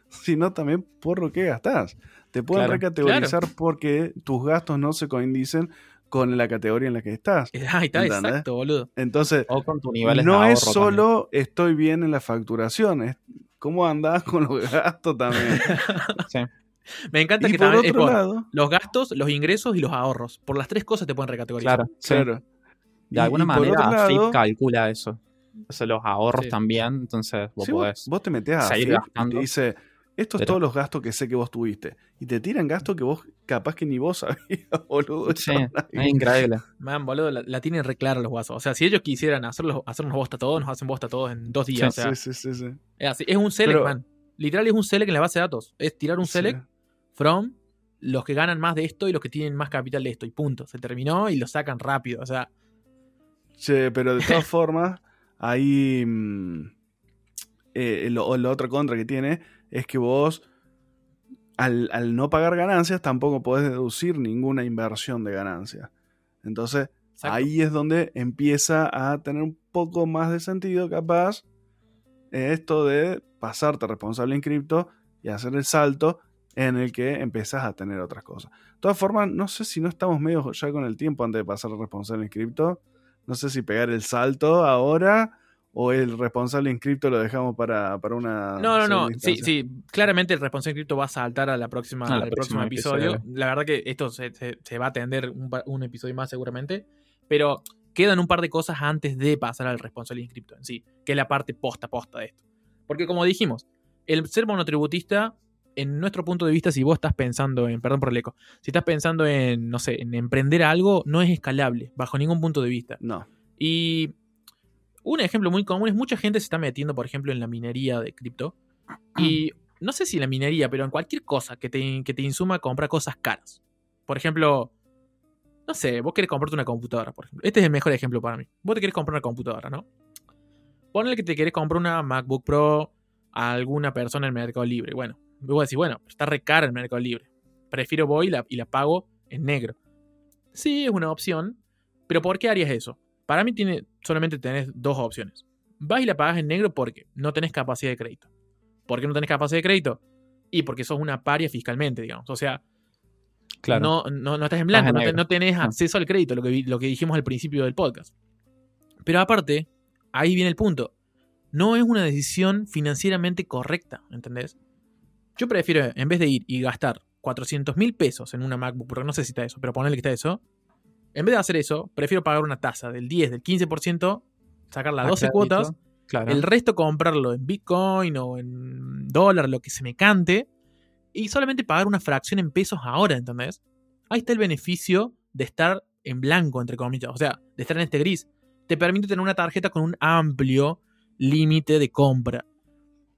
sino también por lo que gastas. Te pueden recategorizar porque tus gastos no se coindicen con la categoría en la que estás. Ahí está, exacto, boludo. Entonces, no es solo estoy bien en la facturación, es cómo andás con los gastos también. [LAUGHS] sí. [LAUGHS] Me encanta que también los gastos, los ingresos y los ahorros. Por las tres cosas te pueden recategorizar. Claro, De alguna manera, Flip calcula eso. O los ahorros también, entonces vos podés vos, te metés a seguir gastando. y dice, estos son todos los gastos que sé que vos tuviste. Y te tiran gastos que vos capaz que ni vos sabías, [LAUGHS] boludo. Sí, es increíble. Man, boludo, la, tienen re clara los guasos. O sea, si ellos quisieran hacerlos, hacernos bosta todos, nos hacen bosta todos en dos días. Sí, sí, sí, sí, Es, así. es un select, man. Literal es un select en la base de datos. Es tirar un select from los que ganan más de esto y los que tienen más capital de esto. Y punto. Se terminó y lo sacan rápido. O sea. Sí, pero de todas [LAUGHS] formas, ahí. Mm, eh, lo, la otra contra que tiene es que vos. Al, no pagar ganancias, tampoco podés deducir ninguna inversión de ganancias. Entonces, ahí es donde empieza a tener un poco más de sentido, capaz, esto de pasarte responsable en cripto y hacer el salto en el que empezás a tener otras cosas. De todas formas, no sé si no estamos medio ya con el tiempo antes de pasar al responsable en cripto. No sé si pegar el salto ahora o el responsable en cripto lo dejamos para, una. No, no, no. Sí, sí. Claramente el responsable en cripto va a saltar a la próxima, al próximo episodio. La verdad que esto se, va a atender un, episodio más seguramente. Pero quedan un par de cosas antes de pasar al responsable en cripto en sí, que es la parte posta posta de esto. Porque como dijimos, el ser monotributista en nuestro punto de vista, si vos estás pensando en, perdón por el eco, si estás pensando en, no sé, en emprender algo, no es escalable, bajo ningún punto de vista. No. Y un ejemplo muy común es mucha gente se está metiendo, por ejemplo, en la minería de cripto. Y [CLEARS THROAT] no sé si en la minería, pero en cualquier cosa que te, que te insuma a comprar cosas caras. Por ejemplo, no sé, vos querés comprarte una computadora, por ejemplo. Este es el mejor ejemplo para mí. Vos te querés comprar una computadora, ¿no? Ponle que te querés comprar una MacBook Pro a alguna persona en el Mercado Libre. Bueno, A decir, bueno, está re cara el Mercado Libre. Prefiero voy y la, y la pago en negro. Sí, es una opción, pero ¿por qué harías eso? Para mí tiene, solamente tenés dos opciones. Vas y la pagas en negro porque no tenés capacidad de crédito. ¿Por qué no tenés capacidad de crédito? Y porque sos una paria fiscalmente, digamos. O sea, claro. no, no, estás en blanco, no, tenés ah. acceso al crédito, lo que, lo que dijimos al principio del podcast. Pero aparte, ahí viene el punto. No es una decisión financieramente correcta, ¿entendés? Yo prefiero, en vez de ir y gastar 400 mil pesos en una MacBook, porque no sé si está eso, pero ponerle que está eso, en vez de hacer eso, prefiero pagar una tasa del 10, del 15%, sacar las 12 cuotas, el resto comprarlo en Bitcoin o en dólar, lo que se me cante, y solamente pagar una fracción en pesos ahora, ¿entendés? Ahí está el beneficio de estar en blanco, entre comillas, o sea, de estar en este gris. Te permite tener una tarjeta con un amplio límite de compra.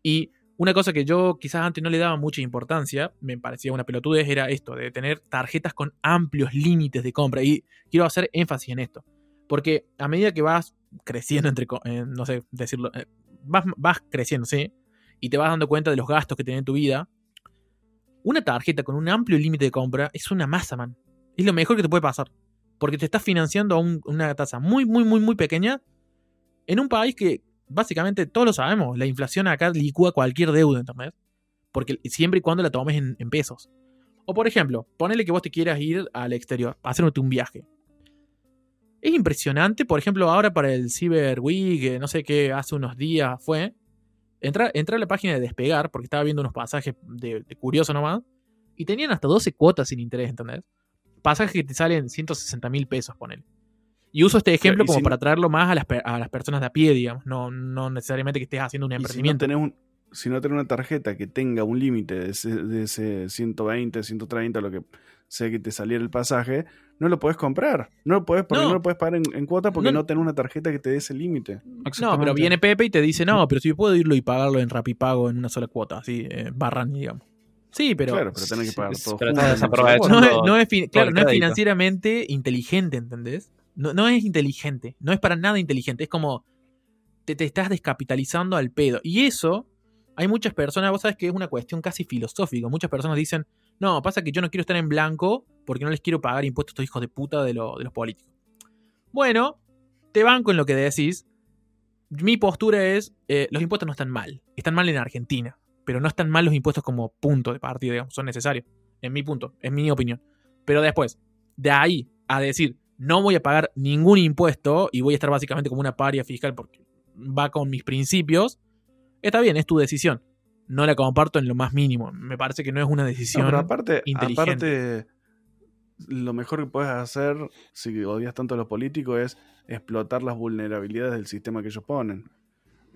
Y una cosa que yo quizás antes no le daba mucha importancia, me parecía una pelotudez, era esto, de tener tarjetas con amplios límites de compra. Y quiero hacer énfasis en esto. Porque a medida que vas creciendo, entre, eh, no sé decirlo, eh, vas, vas creciendo, ¿sí? Y te vas dando cuenta de los gastos que tiene en tu vida, una tarjeta con un amplio límite de compra es una masa, man. Es lo mejor que te puede pasar. Porque te estás financiando a una tasa muy, muy, muy, muy pequeña en un país que básicamente todos lo sabemos, la inflación acá licúa cualquier deuda, ¿entendés? Porque siempre y cuando la tomes en, pesos. O por ejemplo, ponele que vos te quieras ir al exterior, hacerte un viaje. Es impresionante, por ejemplo, ahora para el Cyber Week, no sé qué, hace unos días fue, entrar, entrar a la página de Despegar, porque estaba viendo unos pasajes de, curioso nomás, y tenían hasta 12 cuotas sin interés, ¿entendés? Pasajes que te salen 160 mil pesos, ponele. Y uso este ejemplo como para traerlo más a las, a las, personas de a pie, digamos, no, no necesariamente que estés haciendo un emprendimiento. Si no tenés, un, si no tenés una tarjeta que tenga un límite de ese, de ese 120, 130, lo que sea que te saliera el pasaje, no lo puedes comprar. No lo puedes, porque no. lo puedes pagar en, cuota porque no, tenés una tarjeta que te dé ese límite. No, pero viene Pepe y te dice, no, pero si puedo irlo y pagarlo en Rapipago en una sola cuota, así, eh, barran, digamos. Sí, pero. Claro, pero tenés que pagarlo todo. no es, no es, claro, no es financieramente inteligente, ¿entendés? No, es inteligente, no es para nada inteligente, es como te, te, estás descapitalizando al pedo. Y eso, hay muchas personas, vos sabes que es una cuestión casi filosófica, muchas personas dicen, no, pasa que yo no quiero estar en blanco porque no les quiero pagar impuestos a estos hijos de puta de, de los políticos. Bueno, te banco en lo que decís. Mi postura es, eh, los impuestos no están mal, están mal en Argentina, pero no están mal los impuestos como punto de partida, digamos, son necesarios, en mi punto, en mi opinión. Pero después, de ahí a decir, no voy a pagar ningún impuesto y voy a estar básicamente como una paria fiscal porque va con mis principios, está bien, es tu decisión. No la comparto en lo más mínimo. Me parece que no es una decisión pero aparte, Aparte, lo mejor que puedes hacer, si odias tanto a los políticos, es explotar las vulnerabilidades del sistema que ellos ponen.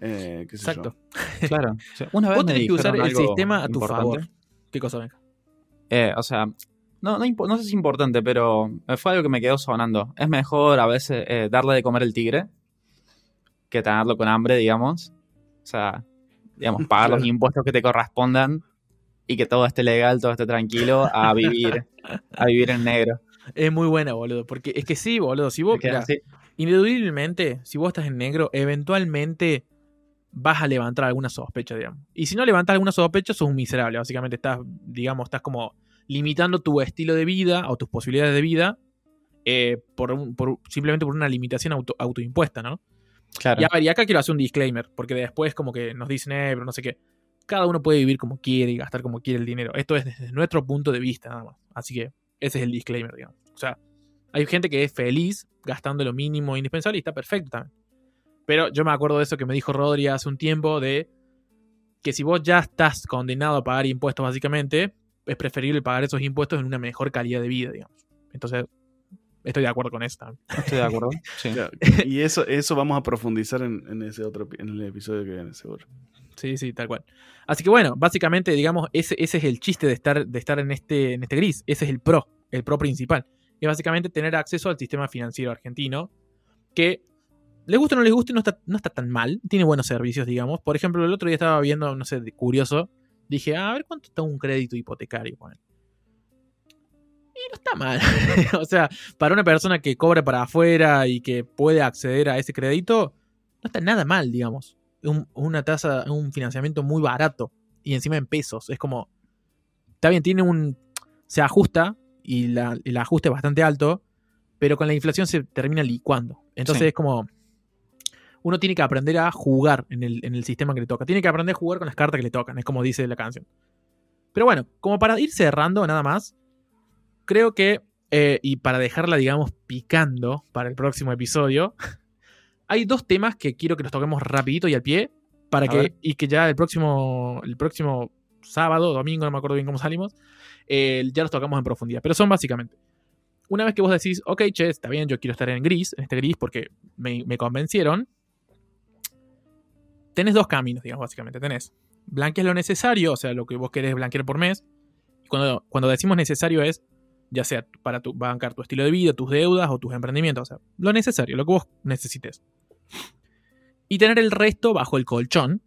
Eh, Exacto. [LAUGHS] claro. [LAUGHS] Una vez Vos tenés que usar el sistema a tu favor. ¿Qué cosa, venga? Eh, o sea, no, no, sé si es importante, pero fue algo que me quedó sonando. Es mejor a veces eh, darle de comer el tigre que tenerlo con hambre, digamos. O sea, digamos, [LAUGHS] pagar los impuestos que te correspondan y que todo esté legal, todo esté tranquilo, a [LAUGHS] vivir, a vivir en negro. Es muy buena, boludo, porque es que sí, boludo, si vos, indudablemente, si vos estás en negro, eventualmente vas a levantar alguna sospecha, digamos. Y si no levantas alguna sospecha, sos un miserable, básicamente estás, digamos, estás como limitando tu estilo de vida o tus posibilidades de vida eh, por, simplemente por una limitación auto, autoimpuesta, ¿no? Claro. Y a ver, y acá quiero hacer un disclaimer, porque después como que nos dicen, eh, pero no sé qué. cada uno puede vivir como quiere y gastar como quiere el dinero. Esto es desde nuestro punto de vista nada más. Así que ese es el disclaimer, digamos. O sea, hay gente que es feliz gastando lo mínimo indispensable y está perfecto también. Pero yo me acuerdo de eso que me dijo Rodri hace un tiempo de que si vos ya estás condenado a pagar impuestos básicamente, es preferible pagar esos impuestos en una mejor calidad de vida, digamos. Entonces, estoy de acuerdo con eso también. Estoy de acuerdo. [LAUGHS] Sí. [LAUGHS] y eso, eso vamos a profundizar en, ese otro en el episodio que viene, seguro. Sí, sí, tal cual. Así que bueno, básicamente, digamos, ese, ese es el chiste de estar, de estar en, este, en este gris. Ese es el pro, el pro principal. Y básicamente tener acceso al sistema financiero argentino, que les guste o no les guste, no está, no está tan mal. Tiene buenos servicios, digamos. Por ejemplo, el otro día estaba viendo, no sé, curioso. Dije, a ver cuánto está un crédito hipotecario. Bueno. Y no está mal. [LAUGHS] o sea, para una persona que cobra para afuera y que puede acceder a ese crédito, no está nada mal, digamos. Un, una tasa, un financiamiento muy barato. Y encima en pesos. Es como. Está bien, tiene un. Se ajusta. Y el ajuste es bastante alto. Pero con la inflación se termina licuando. Entonces es como uno tiene que aprender a jugar en el, sistema que le toca. Tiene que aprender a jugar con las cartas que le tocan, es como dice la canción. Pero bueno, como para ir cerrando nada más, creo que, eh, y para dejarla, digamos, picando para el próximo episodio, [LAUGHS] hay dos temas que quiero que los toquemos rapidito y al pie, para que, y que ya el próximo, el próximo sábado, domingo, no me acuerdo bien cómo salimos, eh, ya los tocamos en profundidad. Pero son básicamente, una vez que vos decís, ok, che, está bien, yo quiero estar en gris, en este gris, porque me, me convencieron, tenés dos caminos, digamos, básicamente. Tenés blanquear lo necesario, o sea, lo que vos querés blanquear por mes. cuando, cuando decimos necesario es, ya sea para tu, bancar tu estilo de vida, tus deudas o tus emprendimientos, o sea, lo necesario, lo que vos necesites. Y tener el resto bajo el colchón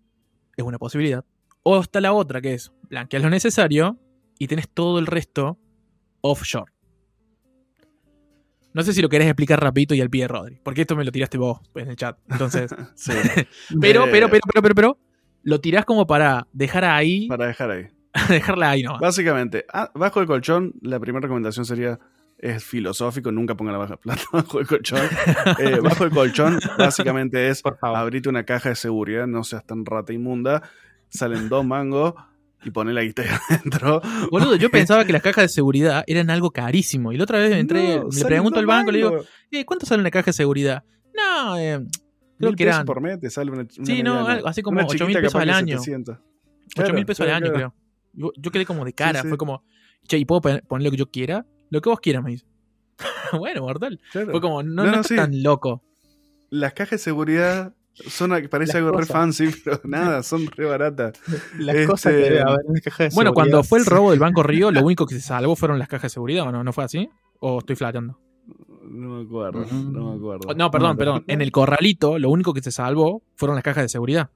es una posibilidad. O está la otra, que es blanquear lo necesario y tenés todo el resto offshore. No sé si lo querés explicar rapidito y al pie, Rodri, porque esto me lo tiraste vos en el chat. Entonces, [LAUGHS] [LAUGHS] pero, pero, pero, pero, pero, pero, lo tirás como para dejar ahí. Para dejar ahí. [LAUGHS] dejarla ahí, ¿no? Básicamente, ah, bajo el colchón, la primera recomendación sería es filosófico, nunca pongan la baja plata bajo el colchón. Eh, bajo el colchón, básicamente es abrirte una caja de seguridad, no seas tan rata inmunda. Salen dos mangos, y poner la guita [LAUGHS] adentro. Boludo, yo pensaba que las cajas de seguridad eran algo carísimo. Y la otra vez entré, le pregunto al banco, le digo, eh, ¿cuánto sale una caja de seguridad? No, eh, creo que eran. por mes te sale una, Sí, no, así como 8 mil pesos al año. 8 mil pesos al año, creo. Yo, quedé como de cara, fue como, che, ¿y puedo poner lo que yo quiera? Lo que vos quieras, me dice. [LAUGHS] bueno, mortal. Fue como, no, no, no, tan loco. Las cajas de seguridad son, parece algo re fancy, pero [LAUGHS] nada, son re baratas. Las cosas que este, haber en caja de Bueno, cuando fue el robo del Banco [LAUGHS] Río, lo único que se salvó fueron las cajas de seguridad, ¿o no? ¿No fue así? ¿O estoy flateando? No me acuerdo, no me acuerdo. No, perdón, perdón. En el corralito, lo único que se salvó fueron las cajas de seguridad.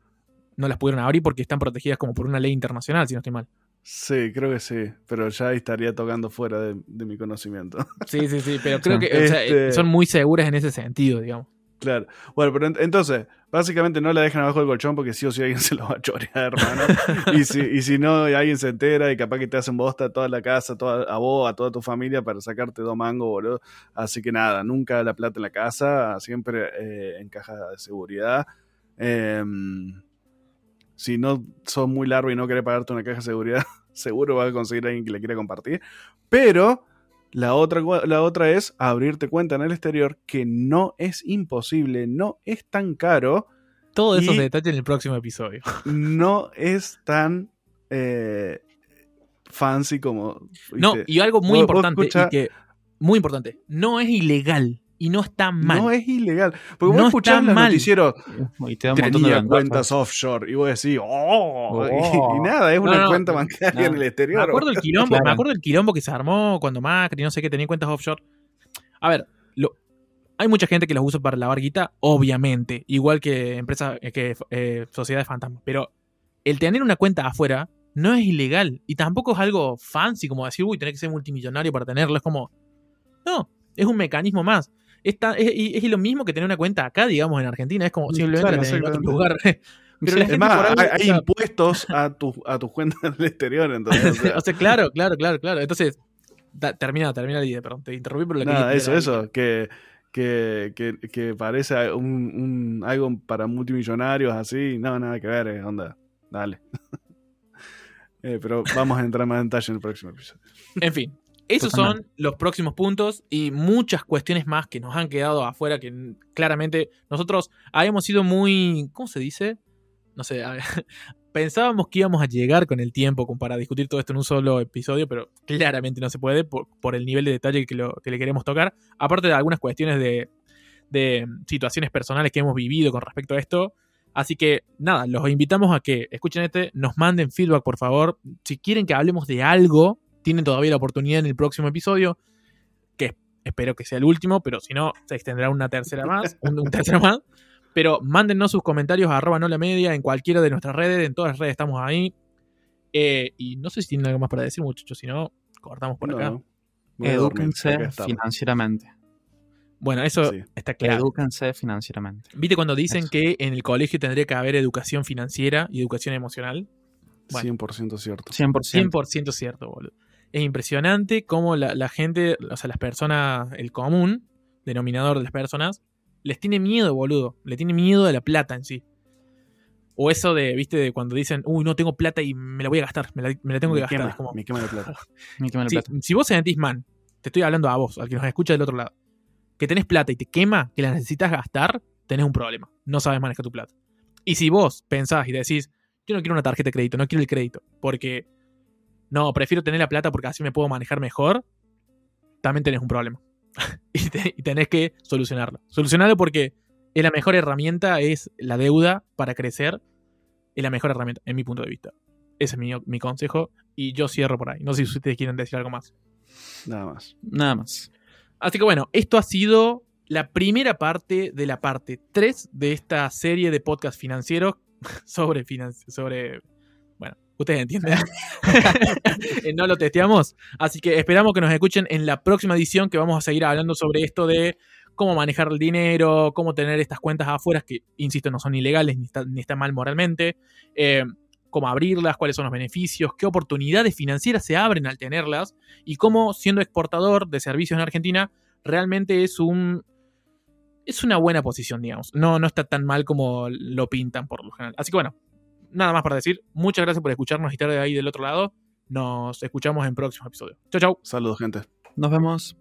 No las pudieron abrir porque están protegidas como por una ley internacional, si no estoy mal. Sí, creo que sí, pero ya estaría tocando fuera de, mi conocimiento. Sí, sí, sí, pero creo que este son muy seguras en ese sentido, digamos. Claro. Bueno, pero entonces, básicamente no la dejan abajo del colchón porque sí o sí alguien [LAUGHS] se lo va a chorear, hermano. y, si, y si no, alguien se entera y capaz que te hacen bosta a toda la casa, toda, a vos, a toda tu familia para sacarte dos mangos, boludo. Así que nada, nunca la plata en la casa, siempre eh, en caja de seguridad. Em, si no sos muy largo y no querés pagarte una caja de seguridad, [LAUGHS] seguro vas a conseguir a alguien que le quiera compartir. Pero la otra, la otra es abrirte cuenta en el exterior, que no es imposible, no es tan caro. Todos esos detalles en el próximo episodio. [LAUGHS] No es tan eh, fancy como. No, y algo muy importante, que, muy importante, no es ilegal y no está mal. No es ilegal. Porque vos escuchás los noticieros y te tenía cuentas offshore y vos decís, oh, y, nada, es una cuenta bancaria en el exterior. Me acuerdo, el quilombo, me acuerdo el quilombo que se armó cuando Macri, no sé qué, tenía cuentas offshore. A ver, lo, hay mucha gente que los usa para lavar guita, obviamente, igual que empresas, eh, que eh, sociedades fantasmas, pero el tener una cuenta afuera no es ilegal y tampoco es algo fancy como decir, uy, tenés que ser multimillonario para tenerlo, es como, no, es un mecanismo más es, es, lo mismo que tener una cuenta acá, digamos, en Argentina. Es como simplemente en otro lugar. [LAUGHS] Pero hay, impuestos a tus a tu cuentas en el exterior, entonces. [LAUGHS] O sea, claro, claro, claro, claro. Entonces, termina, termina la idea, perdón. Te interrumpí, pero la Nada, eso, eso. Que, que, que, que, parece un, un, algo para multimillonarios así. No, nada que ver, eh, onda. Dale. [LAUGHS] Eh, pero vamos a entrar más en detalle en el próximo episodio. En fin, esos son los próximos puntos y muchas cuestiones más que nos han quedado afuera que claramente nosotros habíamos sido muy, ¿cómo se dice? No sé, [LAUGHS] pensábamos que íbamos a llegar con el tiempo para discutir todo esto en un solo episodio, pero claramente no se puede por, el nivel de detalle que, le queremos tocar. Aparte de algunas cuestiones de, de situaciones personales que hemos vivido con respecto a esto. Así que nada, los invitamos a que escuchen este, nos manden feedback por favor. Si quieren que hablemos de algo, tienen todavía la oportunidad en el próximo episodio, que espero que sea el último, pero si no, se extenderá una tercera más, [LAUGHS] un, tercero más. Pero mándennos sus comentarios a arroba no la media en cualquiera de nuestras redes, en todas las redes estamos ahí. Eh, y no sé si tienen algo más para decir, muchachos, si no, cortamos por acá. Edúquense financieramente. Bueno, eso está claro. Edúquense financieramente. ¿Viste cuando dicen que en el colegio tendría que haber educación financiera y educación emocional? 100% cierto. 100%. 100% cierto, boludo es impresionante cómo la, gente, o sea, las personas, el común, denominador de las personas, les tiene miedo, boludo. Le tiene miedo de la plata en sí. O eso de, viste, de cuando dicen, uy, no tengo plata y me la voy a gastar, me la, tengo que gastar. como, me quema la plata. [LAUGHS] Si vos sentís, man, te estoy hablando a vos, al que nos escucha del otro lado, que tenés plata y te quema, que la necesitas gastar, tenés un problema. No sabes manejar tu plata. Y si vos pensás y decís, yo no quiero una tarjeta de crédito, no quiero el crédito, porque no, prefiero tener la plata porque así me puedo manejar mejor, también tenés un problema. [LAUGHS] y, tenés que solucionarlo. Solucionarlo porque es la mejor herramienta, es la deuda para crecer, es la mejor herramienta, en mi punto de vista. Ese es mi, mi consejo y yo cierro por ahí. No sé si ustedes quieren decir algo más. Nada más. Nada más. Así que bueno, esto ha sido la primera parte de la parte 3 de esta serie de podcast financieros [LAUGHS] sobre, sobre Ustedes entienden. [LAUGHS] Eh, no lo testeamos. Así que esperamos que nos escuchen en la próxima edición que vamos a seguir hablando sobre esto de cómo manejar el dinero, cómo tener estas cuentas afuera que, insisto, no son ilegales ni están está mal moralmente. Eh, cómo abrirlas, cuáles son los beneficios, qué oportunidades financieras se abren al tenerlas y cómo siendo exportador de servicios en Argentina realmente es un es una buena posición, digamos. No, no está tan mal como lo pintan por lo general. Así que bueno, nada más para decir. Muchas gracias por escucharnos y estar de ahí del otro lado. Nos escuchamos en próximos episodios. Chau, chau. Saludos, gente. Nos vemos.